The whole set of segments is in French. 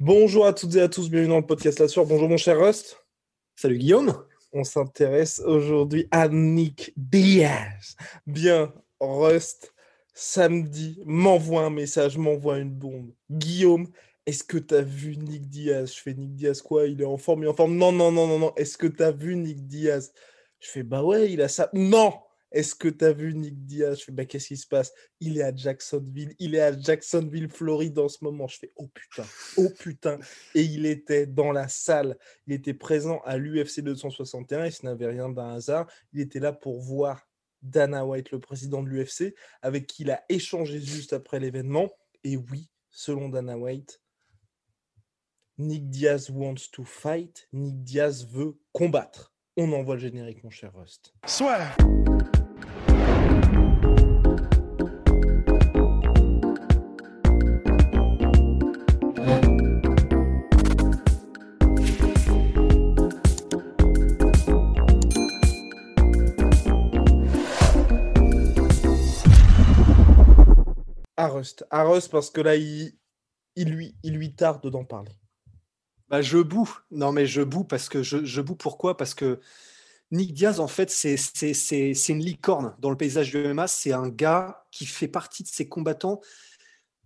Bonjour à toutes et à tous, bienvenue dans le podcast La Soir. Bonjour mon cher Rust. Salut Guillaume. On s'intéresse aujourd'hui à Nick Diaz. Bien, Rust, samedi, m'envoie un message, m'envoie une bombe. Guillaume, est-ce que tu as vu Nick Diaz? Je fais Nick Diaz quoi? Il est en forme, il est en forme. Non, non, non, non, non. Est-ce que tu as vu Nick Diaz? Je fais bah ouais, il a ça. Non Est-ce que tu as vu Nick Diaz? Je fais bah qu'est-ce qui se passe? Il est à Jacksonville. Il est à Jacksonville, Floride en ce moment. Je fais oh putain, oh putain. Et il était dans la salle. Il était présent à l'UFC 261 et ce n'avait rien d'un hasard. Il était là pour voir Dana White, le président de l'UFC, avec qui il a échangé juste après l'événement. Et oui, selon Dana White, Nick Diaz wants to fight. Nick Diaz veut combattre. On envoie le générique, mon cher Rust. Soit. À Rust. À Rust, parce que là, il, lui, il lui tarde d'en parler. Bah, je boue. Non, mais je boue parce que je, boue pourquoi? Parce que Nick Diaz, en fait, c'est une licorne dans le paysage du MMA. C'est un gars qui fait partie de ces combattants.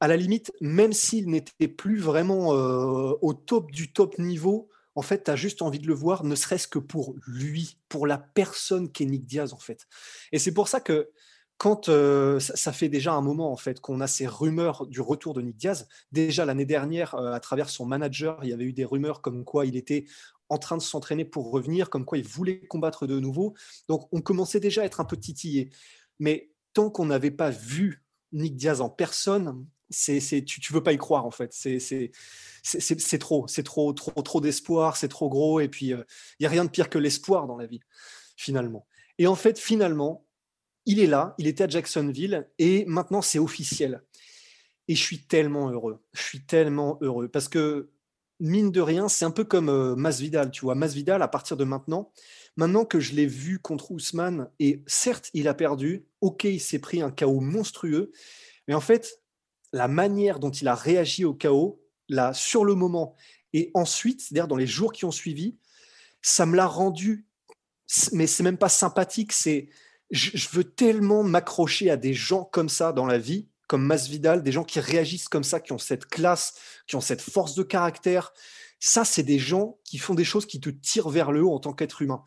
À la limite, même s'il n'était plus vraiment euh, au top du top niveau, en fait, tu as juste envie de le voir, ne serait-ce que pour lui, pour la personne qu'est Nick Diaz, en fait. Et c'est pour ça que quand euh, ça, fait déjà un moment, en fait, qu'on a ces rumeurs du retour de Nick Diaz, déjà l'année dernière, euh, à travers son manager, il y avait eu des rumeurs comme quoi il était en train de s'entraîner pour revenir, comme quoi il voulait combattre de nouveau. Donc on commençait déjà à être un peu titillé. Mais tant qu'on n'avait pas vu Nick Diaz en personne, c'est, c'est, tu, tu veux pas y croire en fait. C'est, c'est, c'est, c'est- trop, c'est trop, trop, trop d'espoir, c'est trop gros. Et puis il n'y a rien de pire que l'espoir dans la vie, finalement. Et en fait, finalement, il est là, il était à Jacksonville et maintenant c'est officiel. Et je suis tellement heureux. Je suis tellement heureux parce que mine de rien, c'est un peu comme euh, Masvidal, tu vois. Masvidal, à partir de maintenant, maintenant que je l'ai vu contre Ousmane, et certes, il a perdu, ok, il s'est pris un chaos monstrueux, mais en fait, la manière dont il a réagi au chaos, là, sur le moment, et ensuite, c'est-à-dire dans les jours qui ont suivi, ça me l'a rendu, mais c'est même pas sympathique, c'est, je, veux tellement m'accrocher à des gens comme ça dans la vie, comme Masvidal, des gens qui réagissent comme ça, qui ont cette classe, qui ont cette force de caractère. Ça, c'est des gens qui font des choses qui te tirent vers le haut en tant qu'être humain.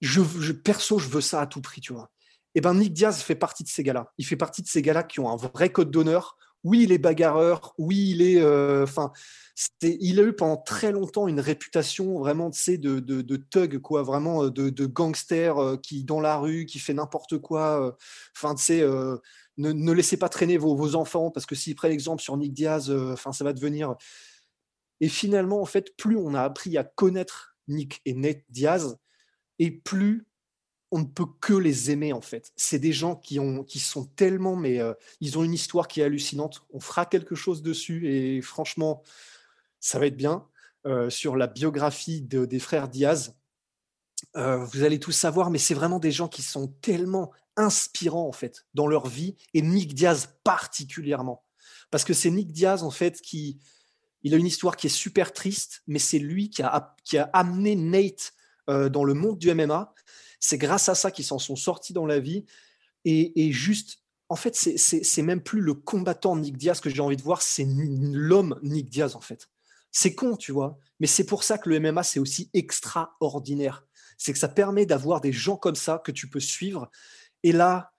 Je, perso, je veux ça à tout prix, tu vois. Et ben Nick Diaz fait partie de ces gars-là. Il fait partie de ces gars-là qui ont un vrai code d'honneur. Oui, il est bagarreur. Oui, il est. euh, Enfin, il a eu pendant très longtemps une réputation vraiment, de, de, de thug, quoi, vraiment euh, de, de gangster euh, qui dans la rue, qui fait n'importe quoi. Enfin, ne, laissez pas traîner vos, enfants parce que s'ils prennent l'exemple sur Nick Diaz, enfin, ça va devenir. Et finalement, en fait, plus on a appris à connaître Nick et Nate Diaz, et plus on ne peut que les aimer en fait. C'est des gens qui, ont, sont tellement, mais euh, ils ont une histoire qui est hallucinante. On fera quelque chose dessus et franchement, ça va être bien. euh, sur la biographie de- des frères Diaz, Euh, vous allez tous savoir, mais c'est vraiment des gens qui sont tellement inspirants en fait dans leur vie et Nick Diaz particulièrement. Parce que c'est Nick Diaz en fait qui, il a une histoire qui est super triste, mais c'est lui qui a, amené Nate dans le monde du MMA. C'est grâce à ça qu'ils s'en sont sortis dans la vie. Et, et juste, en fait, c'est- même plus le combattant Nick Diaz que j'ai envie de voir, c'est l'homme Nick Diaz, en fait. C'est con, tu vois, mais c'est pour ça que le MMA, c'est aussi extraordinaire. C'est que ça permet d'avoir des gens comme ça que tu peux suivre. Et là,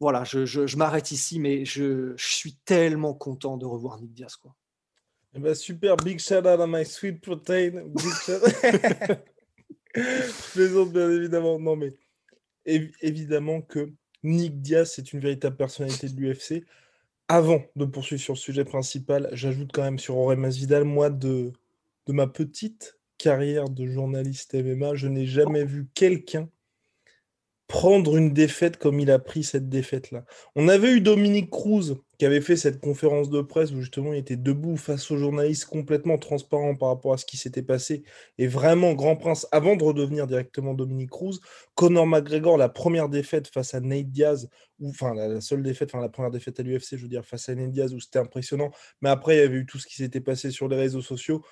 voilà, je, je- je m'arrête ici, mais je, je suis tellement content de revoir Nick Diaz, quoi. Eh ben, super, big shout out à my sweet protein. Big shout Bien évidemment. Non, mais évi- évidemment que Nick Diaz, c'est une véritable personnalité de l'UFC. avant de poursuivre sur le sujet principal, j'ajoute quand même sur Auré Masvidal, moi, de, de ma petite carrière de journaliste MMA, je n'ai jamais vu quelqu'un prendre une défaite comme il a pris cette défaite-là. On avait eu Dominique Cruz qui avait fait cette conférence de presse où justement il était debout face aux journalistes complètement transparent par rapport à ce qui s'était passé. Et vraiment, Grand Prince, avant de redevenir directement Dominique Cruz, Conor McGregor, la première défaite face à Nate Diaz, ou enfin la, seule défaite, enfin la première défaite à l'UFC, je veux dire, face à Nate Diaz, où c'était impressionnant. Mais après, il y avait eu tout ce qui s'était passé sur les réseaux sociaux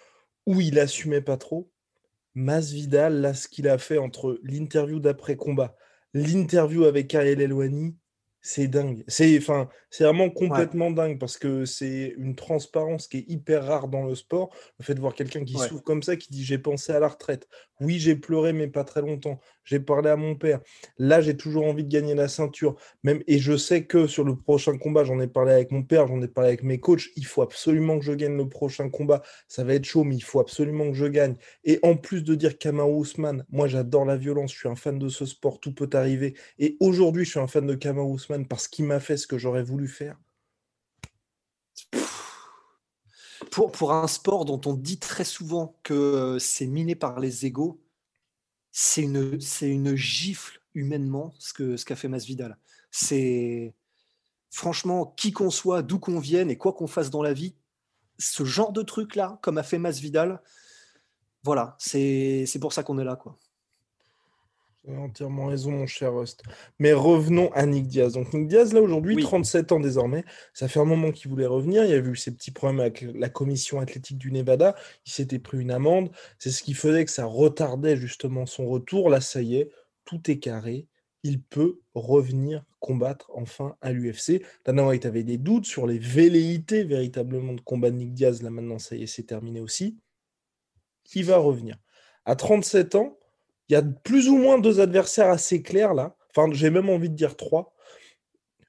où il assumait pas trop. Masvidal, là, ce qu'il a fait entre l'interview d'après-combat, l'interview avec Ariel Elwani, c'est dingue. C'est enfin, c'est vraiment complètement dingue parce que c'est une transparence qui est hyper rare dans le sport. Le fait de voir quelqu'un qui souffre comme ça, qui dit j'ai pensé à la retraite. Oui, j'ai pleuré, mais pas très longtemps. J'ai parlé à mon père. Là, j'ai toujours envie de gagner la ceinture. Même et je sais que sur le prochain combat, j'en ai parlé avec mon père, j'en ai parlé avec mes coachs. Il faut absolument que je gagne le prochain combat. Ça va être chaud, mais il faut absolument que je gagne. Et en plus de dire Kamau Ousmane, moi j'adore la violence. Je suis un fan de ce sport. Tout peut arriver. Et aujourd'hui, je suis un fan de Kamau Ousmane parce qu'il m'a fait ce que j'aurais voulu faire. Pour, un sport dont on dit très souvent que c'est miné par les égaux, c'est une, gifle humainement ce, que, ce qu'a fait Masvidal. C'est franchement, qui qu'on soit, d'où qu'on vienne et quoi qu'on fasse dans la vie, ce genre de truc-là, comme a fait Masvidal, voilà, c'est, c'est pour ça qu'on est là. quoi entièrement raison, mon cher Rust. Mais revenons à Nick Diaz. Donc, Nick Diaz, là, aujourd'hui, 37 ans désormais. Ça fait un moment qu'il voulait revenir. Il y a eu ces petits problèmes avec la commission athlétique du Nevada. Il s'était pris une amende. C'est ce qui faisait que ça retardait justement son retour. Là, ça y est, tout est carré. Il peut revenir combattre enfin à l'UFC. Dana White avait des doutes sur les velléités véritablement de combat de Nick Diaz. Là, maintenant, ça y est, c'est terminé aussi. Qui va revenir À 37 ans, il y a plus ou moins deux adversaires assez clairs là. Enfin, j'ai même envie de dire trois.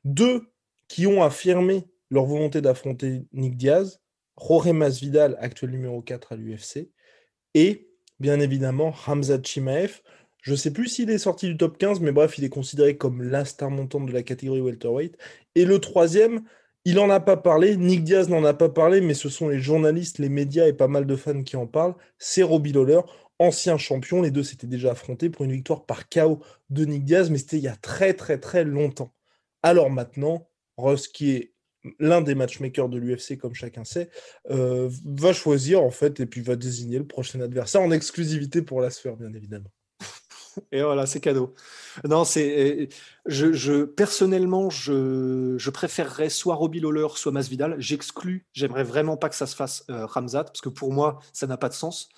Deux qui ont affirmé leur volonté d'affronter Nick Diaz, Jorge Masvidal, actuel numéro 4 à l'UFC, et bien évidemment Hamza Chimaev. Je ne sais plus s'il est sorti du top 15, mais bref, il est considéré comme la star montante de la catégorie welterweight. Et le troisième, il n'en a pas parlé, Nick Diaz n'en a pas parlé, mais ce sont les journalistes, les médias et pas mal de fans qui en parlent. C'est Robbie Lawler ancien champion. Les deux s'étaient déjà affrontés pour une victoire par KO de Nick Diaz, mais c'était il y a très très très longtemps. Alors maintenant, Ross, qui est l'un des matchmakers de l'UFC, comme chacun sait, euh, va choisir en fait et puis va désigner le prochain adversaire en exclusivité pour la sphère, bien évidemment. Et voilà, c'est cadeau. Non, c'est. Je, je, personnellement, je, je préférerais soit Robbie Lawler, soit Masvidal. J'exclus. J'aimerais vraiment pas que ça se fasse euh, Ramzat, parce que pour moi, ça n'a pas de sens.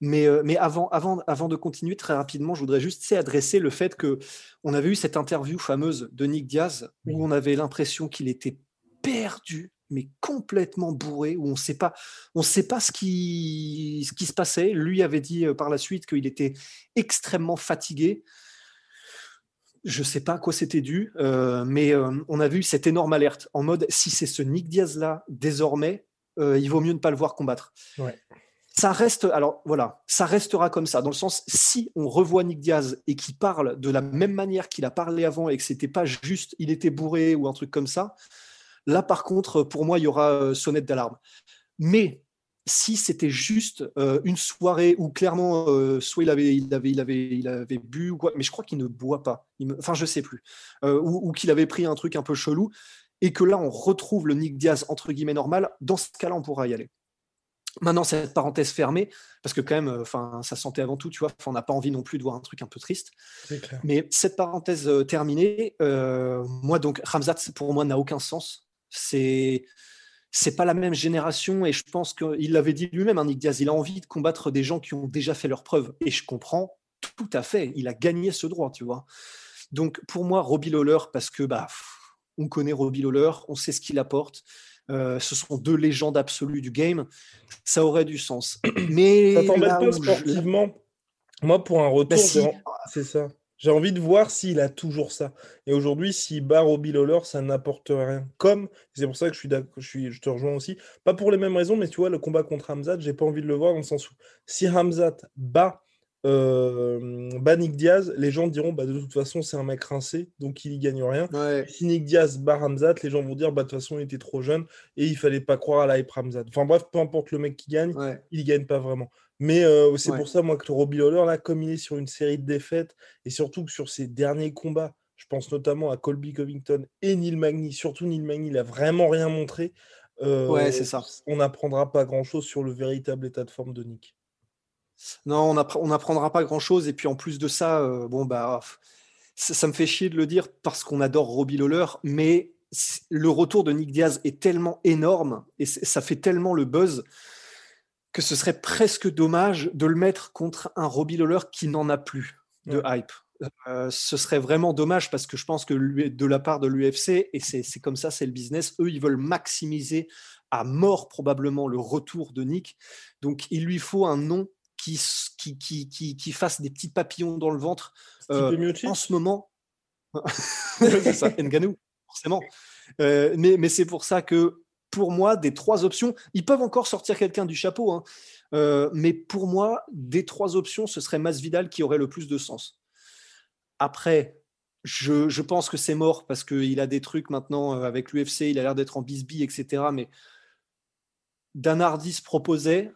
Mais, euh, mais avant, avant, avant de continuer très rapidement, je voudrais juste adresser le fait que on avait eu cette interview fameuse de Nick Diaz où on avait l'impression qu'il était perdu, mais complètement bourré, où on sait pas, on sait pas ce qui, ce qui se passait. Lui avait dit euh, par la suite qu'il était extrêmement fatigué. Je sais pas à quoi c'était dû, euh, mais on a vu cette énorme alerte en mode si c'est ce Nick Diaz là désormais, il vaut mieux ne pas le voir combattre. Ouais ça reste, alors voilà, ça restera comme ça, dans le sens, si on revoit Nick Diaz et qu'il parle de la même manière qu'il a parlé avant et que c'était pas juste, il était bourré ou un truc comme ça, là par contre, pour moi, il y aura euh, sonnette d'alarme. Mais si c'était juste euh, une soirée où clairement, euh, soit il avait, il avait, il avait, il avait bu ou quoi, mais je crois qu'il ne boit pas. Enfin, je sais plus, ou, ou qu'il avait pris un truc un peu chelou et que là on retrouve le Nick Diaz entre guillemets normal. Dans ce cas-là, on pourra y aller. Maintenant, cette parenthèse fermée, parce que quand même, euh, enfin, ça sentait avant tout, tu vois, on n'a pas envie non plus de voir un truc un peu triste. Mais cette parenthèse euh, terminée, euh, moi donc, Ramzat, pour moi, n'a aucun sens. C'est c'est pas la même génération et je pense qu'il l'avait dit lui-même, hein, Nick Diaz, il a envie de combattre des gens qui ont déjà fait leurs preuves et je comprends tout à fait. Il a gagné ce droit, tu vois. Donc pour moi, Robbie Lawler, parce que bah, on connaît Robbie Lawler, on sait ce qu'il apporte. Euh, ce sont deux légendes absolues du game, ça aurait du sens. Mais ça t'embête pas sportivement? Moi, pour un retour, bah, c'est ça. J'ai envie de voir s'il a toujours ça. Et aujourd'hui, s'il bat Robbie Lawler, ça n'apporte rien. Comme, c'est pour ça que je suis, je suis je te rejoins aussi. Pas pour les mêmes raisons, mais tu vois, le combat contre Hamzat, j'ai pas envie de le voir dans le sens où si Hamzat bat euh, bah, Nick Diaz, les gens diront bah, de toute façon c'est un mec rincé, donc il y gagne rien. Ouais. Si Nick Diaz bat Ramzat, les gens vont dire bah, de toute façon il était trop jeune et il fallait pas croire à la hype Ramzat. Enfin bref, peu importe le mec qui gagne, Ouais. il gagne pas vraiment. Mais euh, c'est Ouais. pour ça moi que Robbie Lawler là, comme il est sur une série de défaites et surtout que sur ses derniers combats, je pense notamment à Colby Covington et Neil Magny, surtout Neil Magny, il a vraiment rien montré. euh, Ouais, c'est ça. On n'apprendra pas grand chose sur le véritable état de forme de Nick. Non, on appre- on n'apprendra pas grand-chose. Et puis en plus de ça, euh, bon bah, ça, ça me fait chier de le dire parce qu'on adore Robbie Lawler, mais le retour de Nick Diaz est tellement énorme et ça fait tellement le buzz que ce serait presque dommage de le mettre contre un Robbie Lawler qui n'en a plus de hype. Euh, ce serait vraiment dommage parce que je pense que lui- de la part de l'UFC, et c'est comme ça, c'est le business, eux, ils veulent maximiser à mort probablement le retour de Nick. Donc il lui faut un nom qui, qui, qui, qui, qui fasse des petits papillons dans le ventre. Euh, en ce moment, c'est ça, Ngannou, forcément. Euh, mais mais c'est pour ça que pour moi, des trois options, ils peuvent encore sortir quelqu'un du chapeau, hein. Euh, mais pour moi, des trois options, ce serait Masvidal qui aurait le plus de sens. Après, je, je pense que c'est mort parce qu'il a des trucs maintenant euh, avec l'UFC, il a l'air d'être en bisbille, etc. Mais Dan Hardy se proposait.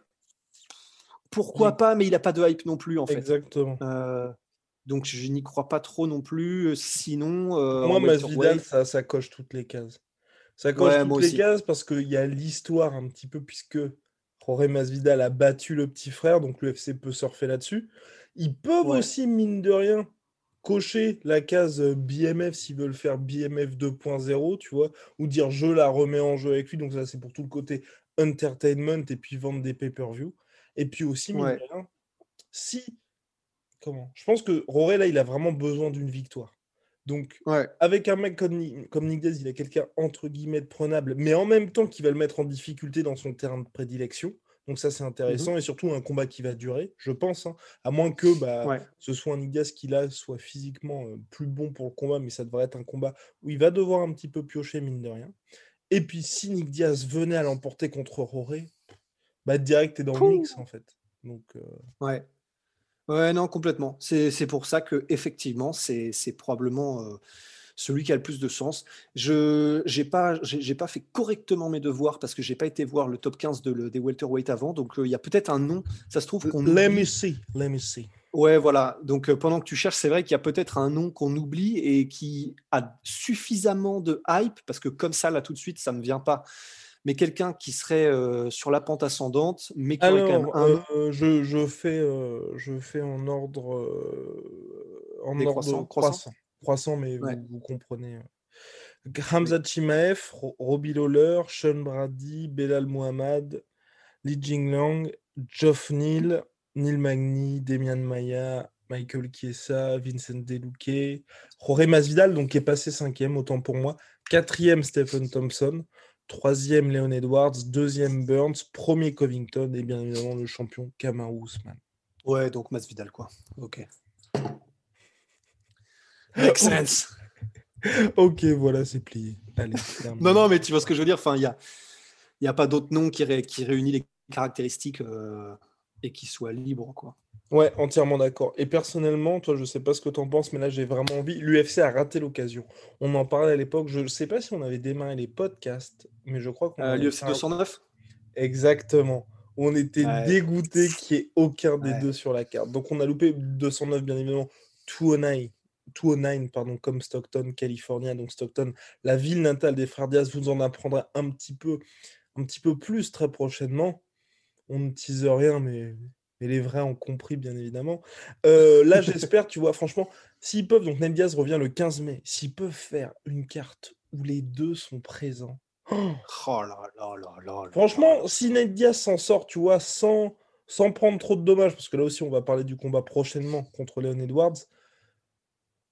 Pourquoi Oui. pas, mais il n'a pas de hype non plus, en fait. Exactement. Euh, donc je n'y crois pas trop non plus. Sinon, euh, Moi, Masvidal, ça, ça coche toutes les cases. Ça coche Ouais, toutes les aussi. cases parce qu'il y a l'histoire un petit peu, puisque Jorge Masvidal a battu le petit frère, donc l'UFC peut surfer là-dessus. Ils peuvent Ouais. aussi, mine de rien, cocher la case BMF s'ils veulent faire BMF 2.0, tu vois, ou dire je la remets en jeu avec lui. Donc ça, c'est pour tout le côté entertainment et puis vendre des pay-per-view. Et puis aussi, mine Ouais. de rien, si... Comment? Je pense que Roré, là, il a vraiment besoin d'une victoire. Donc, Ouais, avec un mec comme, comme Nick Diaz, il a quelqu'un entre guillemets de prenable, mais en même temps qui va le mettre en difficulté dans son terrain de prédilection. Donc ça, Mmh c'est intéressant. Et surtout, un combat qui va durer, je pense. hein. à moins que bah, ouais. ce soit un Nick Diaz qui, là, soit physiquement euh, plus bon pour le combat, mais ça devrait être un combat où il va devoir un petit peu piocher, mine de rien. Et puis, si Nick Diaz venait à l'emporter contre Roré, bah, direct, t'es dans le mix, en fait. Donc, euh, Ouais. Ouais, non, complètement. C'est pour ça que effectivement, c'est probablement euh, celui qui a le plus de sens. Je j'ai pas j'ai pas fait correctement mes devoirs parce que j'ai pas été voir le top 15 de le- des welterweight avant. Donc euh, il y a peut-être un nom. Ça se trouve qu'on let me see, let me see. Ouais, voilà. Donc euh, pendant que tu cherches, c'est vrai qu'il y a peut-être un nom qu'on oublie et qui a suffisamment de hype parce que comme ça là tout de suite, ça me vient pas. Mais quelqu'un qui serait euh, sur la pente ascendante, mais qui aurait quand même un euh, je, je fais, euh, je fais en ordre, en ordre croissant croissant. Croissant, mais Ouais. vous, vous comprenez. euh. Hamza Chimaev, Ro- Robbie Lawler, Sean Brady, Belal Muhammad, Li Jingliang, Geoff Neal, Neil Magny, Demian Maya, Michael Chiesa, Vincent Deluque, Jorge Masvidal, donc qui est passé cinquième, autant pour moi. Quatrième, Stephen Thompson. Troisième, Leon Edwards. Deuxième, Burns. Premier, Covington. Et bien évidemment, le champion, Kamaru Usman. Ouais, donc Masvidal, quoi. Ok. Makes sense. ok, voilà, c'est plié. Allez. Non, non, mais tu vois ce que je veux dire. Enfin, il n'y a, y a pas d'autre nom qui, ré- qui réunit les caractéristiques euh, et qui soit libre, quoi. Ouais, entièrement d'accord. Et personnellement, toi, je sais pas ce que tu en penses, mais là, j'ai vraiment envie. L'UFC a raté l'occasion. On en parlait à l'époque. Je ne sais pas si on avait démarré les podcasts, mais je crois qu'on Euh, L'UFC fait un- 209 Exactement. On était Ouais. dégoûté qu'il n'y ait aucun des Ouais. deux sur la carte. Donc, on a loupé 209, bien évidemment. 209, 209 pardon, comme Stockton, California. Donc, Stockton, la ville natale des frères Diaz, vous en apprendrez un petit peu, un petit peu plus très prochainement. On ne tease rien, mais, mais les vrais ont compris, bien évidemment. Euh, là, j'espère, tu vois, franchement, s'ils peuvent, donc Ned Diaz revient le 15 mai, s'ils peuvent faire une carte où les deux sont présents. Oh Oh là là là là là Franchement, si Nate Diaz s'en sort, tu vois, sans, sans prendre trop de dommages, parce que là aussi, on va parler du combat prochainement contre Leon Edwards,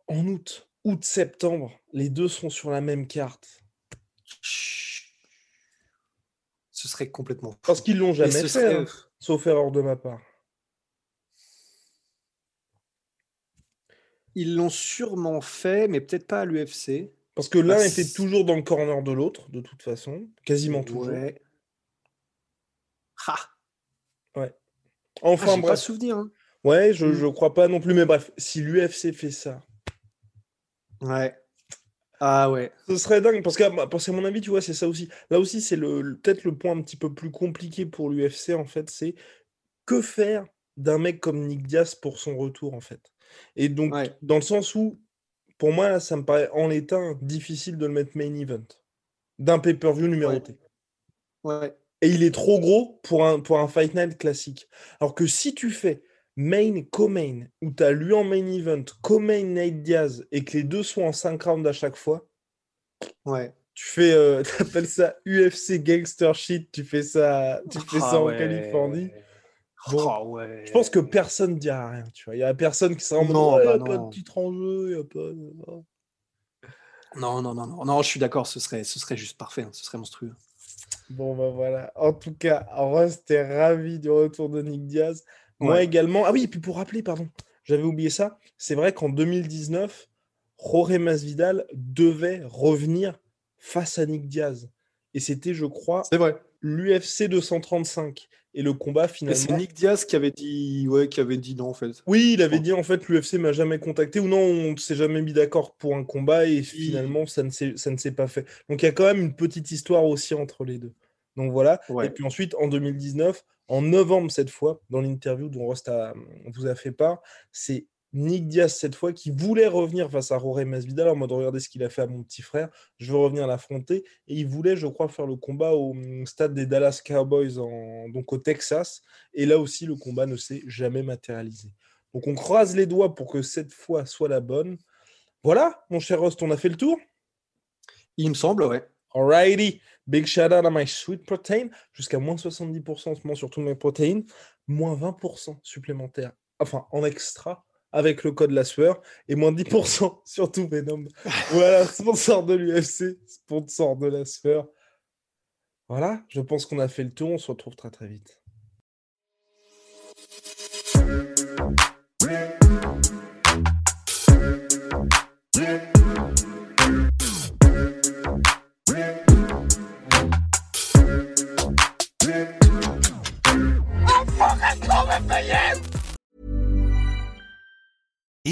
en août, août-septembre, les deux sont sur la même carte. Ce serait complètement fou. Parce qu'ils l'ont jamais fait, serait- hein, sauf erreur de ma part. Ils l'ont sûrement fait, mais peut-être pas à l'UFC. Parce que l'un Bah, était toujours dans le corner de l'autre, de toute façon, quasiment toujours. Ouais. Ah, Enfin, ah, pas bref. souvenir. hein. Ouais, je, Mm. je crois pas non plus, mais bref, si l'UFC fait ça, Ouais. Ah ouais. ce serait dingue, parce qu'à parce qu'à mon avis, tu vois, c'est ça aussi. Là aussi, c'est le- peut-être le point un petit peu plus compliqué pour l'UFC, en fait, c'est que faire d'un mec comme Nick Diaz pour son retour, en fait? Et donc, Ouais. dans le sens où, pour moi, ça me paraît en l'état difficile de le mettre main event d'un pay-per-view numéroté. Ouais. Et il est trop gros pour un, pour un Fight Night classique. Alors que si tu fais main co-main, où tu as lui en main event, co-main Nate Diaz, et que les deux sont en 5 rounds à chaque fois, Ouais. tu fais, euh, t'appelles ça UFC gangster shit, tu fais ça, tu fais ça Ah en ouais. Californie. Bon, ouais. Je pense que personne ne dira rien, tu vois. Il y a personne qui sera en mode, y bah a pas de titre en jeu, y a pas de... oh. Non, non, non, non, non, je suis d'accord, ce serait, ce serait juste parfait, hein, ce serait monstrueux. Bon, bah voilà. En tout cas, Rust est ravi du retour de Nick Diaz. Moi Ouais. également. Ah oui, et puis pour rappeler, pardon, j'avais oublié ça. C'est vrai qu'en 2019, Jorge Masvidal devait revenir face à Nick Diaz. Et c'était, je crois, C'est vrai. l'UFC 235. Et le combat, finalement. c'est Nick Diaz qui avait dit, ouais, qui avait dit non en fait. Oui, il avait dit en fait l'UFC m'a jamais contacté ou non, on ne s'est jamais mis d'accord pour un combat et finalement ça ne s'est ça ne s'est pas fait. Donc il y a quand même une petite histoire aussi entre les deux. Donc voilà. Et puis ensuite en 2019, en novembre cette fois, dans l'interview dont Rost a- vous a fait part, c'est Nick Diaz cette fois qui voulait revenir face à Jorge Masvidal en mode regardez ce qu'il a fait à mon petit frère, je veux revenir l'affronter et il voulait je crois faire le combat au hum, stade des Dallas Cowboys en, donc au Texas et là aussi le combat ne s'est jamais matérialisé. Donc on croise les doigts pour que cette fois soit la bonne. Voilà, mon cher Rost, on a fait le tour? Il me semble, ouais. Alrighty, big shout out à my sweet protein, jusqu'à moins 70% en ce moment sur toutes mes protéines, moins 20% supplémentaires, enfin en extra avec le code la sueur, et moins 10% sur tout Venom. Voilà, sponsor de l'UFC, sponsor de la sueur. Voilà, je pense qu'on a fait le tour, on se retrouve très très vite.